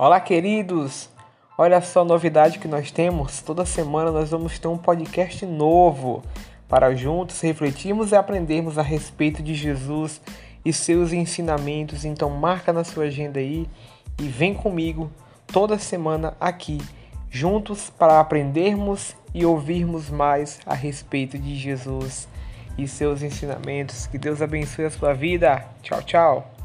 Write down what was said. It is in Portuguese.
Olá, queridos! Olha só a novidade que nós temos. Toda semana nós vamos ter um podcast novo para juntos refletirmos e aprendermos a respeito de Jesus e seus ensinamentos. Então marca na sua agenda aí e vem comigo toda semana aqui juntos para aprendermos e ouvirmos mais a respeito de Jesus e seus ensinamentos. Que Deus abençoe a sua vida. Tchau, tchau.